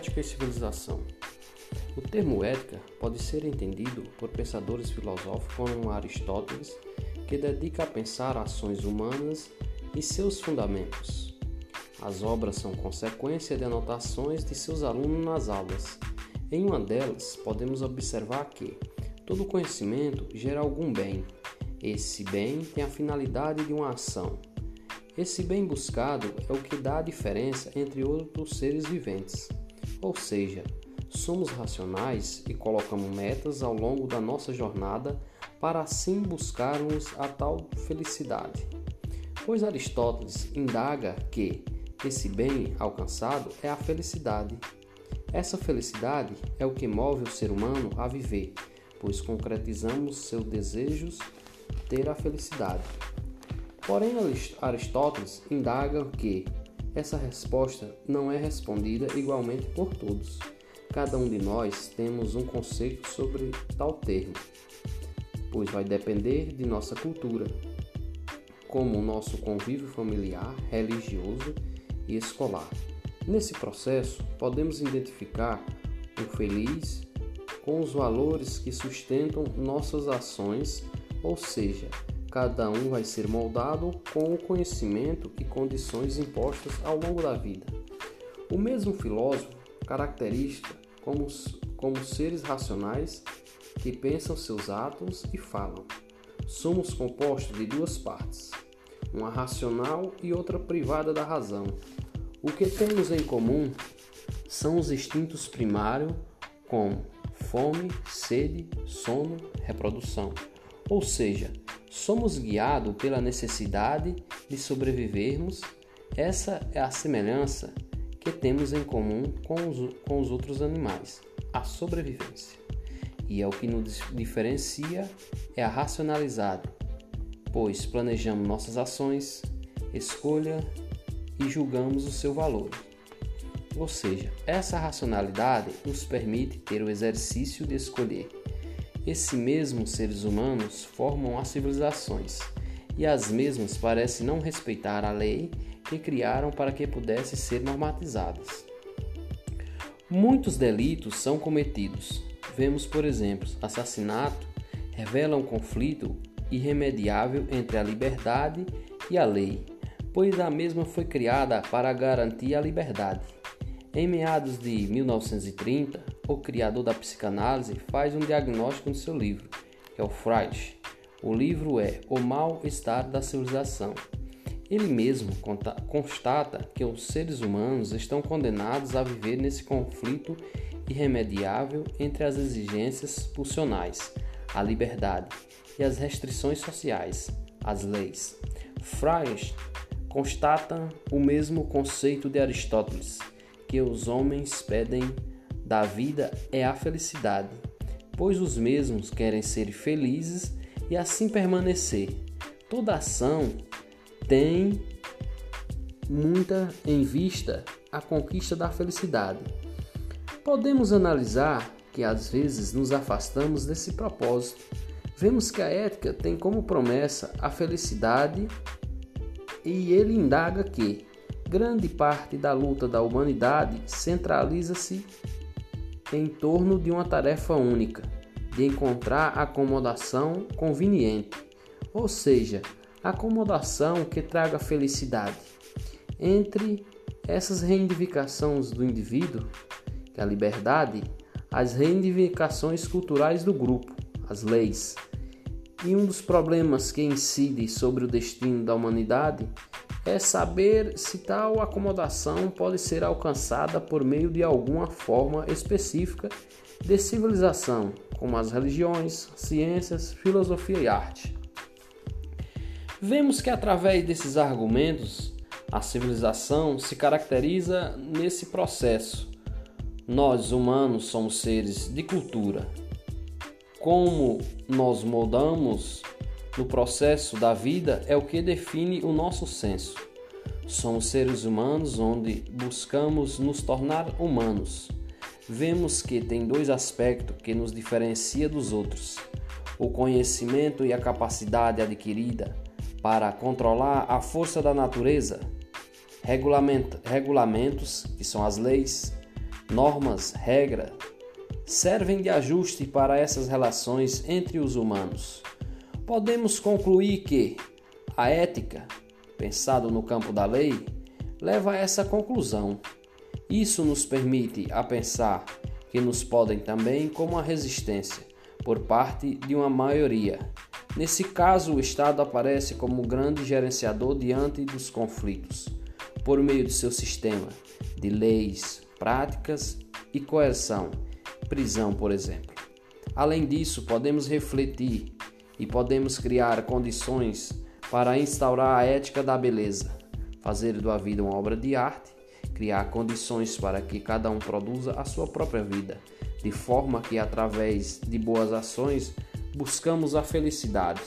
Ética e civilização. O termo ética pode ser entendido por pensadores filosóficos como Aristóteles, que dedica a pensar ações humanas e seus fundamentos. As obras são consequência de anotações de seus alunos nas aulas. Em uma delas, podemos observar que todo conhecimento gera algum bem. Esse bem tem a finalidade de uma ação. Esse bem buscado é o que dá a diferença entre outros seres viventes. Ou seja, somos racionais e colocamos metas ao longo da nossa jornada para assim buscarmos a tal felicidade. Pois Aristóteles indaga que esse bem alcançado é a felicidade. Essa felicidade é o que move o ser humano a viver, pois concretizamos seus desejos ter a felicidade. Porém, Aristóteles indaga que essa resposta não é respondida igualmente por todos. Cada um de nós temos um conceito sobre tal termo, pois vai depender de nossa cultura, como o nosso convívio familiar, religioso e escolar. Nesse processo, podemos identificar o feliz com os valores que sustentam nossas ações, ou seja, cada um vai ser moldado com o conhecimento e condições impostas ao longo da vida. O mesmo filósofo caracteriza como, como seres racionais que pensam seus atos e falam. Somos compostos de duas partes, uma racional e outra privada da razão. O que temos em comum são os instintos primários, como fome, sede, sono, reprodução. Ou seja, somos guiados pela necessidade de sobrevivermos. Essa é a semelhança que temos em comum com os, com os outros animais, a sobrevivência. E é o que nos diferencia é a racionalidade, pois planejamos nossas ações, escolha e julgamos o seu valor. Ou seja, essa racionalidade nos permite ter o exercício de escolher. Esses mesmos seres humanos formam as civilizações, e as mesmas parecem não respeitar a lei que criaram para que pudessem ser normatizadas. Muitos delitos são cometidos. Vemos, por exemplo, assassinato revela um conflito irremediável entre a liberdade e a lei, pois a mesma foi criada para garantir a liberdade. Em meados de 1930, o criador da psicanálise faz um diagnóstico no seu livro, que é o Freud. O livro é O Mal-Estar da Civilização. Ele mesmo constata que os seres humanos estão condenados a viver nesse conflito irremediável entre as exigências pulsionais, a liberdade, e as restrições sociais, as leis. Freud constata o mesmo conceito de Aristóteles, que os homens pedem da vida é a felicidade, pois os mesmos querem ser felizes e assim permanecer. Toda ação tem muita em vista a conquista da felicidade. Podemos analisar que às vezes nos afastamos desse propósito. Vemos que a ética tem como promessa a felicidade e ele indaga que grande parte da luta da humanidade centraliza-se em torno de uma tarefa única, de encontrar acomodação conveniente, ou seja, acomodação que traga felicidade. Entre essas reivindicações do indivíduo, que é a liberdade, as reivindicações culturais do grupo, as leis. E um dos problemas que incide sobre o destino da humanidade é saber se tal acomodação pode ser alcançada por meio de alguma forma específica de civilização, como as religiões, ciências, filosofia e arte. Vemos que através desses argumentos a civilização se caracteriza nesse processo. Nós, humanos, somos seres de cultura. Como nós moldamos no processo da vida é o que define o nosso senso. Somos seres humanos onde buscamos nos tornar humanos. Vemos que tem dois aspectos que nos diferencia dos outros: o conhecimento e a capacidade adquirida para controlar a força da natureza, regulamentos, que são as leis, normas, regras, servem de ajuste para essas relações entre os humanos. Podemos concluir que a ética, pensado no campo da lei, leva a essa conclusão. Isso nos permite a pensar que nos podem também como a resistência por parte de uma maioria. Nesse caso, o Estado aparece como grande gerenciador diante dos conflitos, por meio de seu sistema de leis, práticas e coerção prisão, por exemplo. Além disso, podemos refletir e podemos criar condições para instaurar a ética da beleza, fazer da vida uma obra de arte, criar condições para que cada um produza a sua própria vida, de forma que através de boas ações buscamos a felicidade.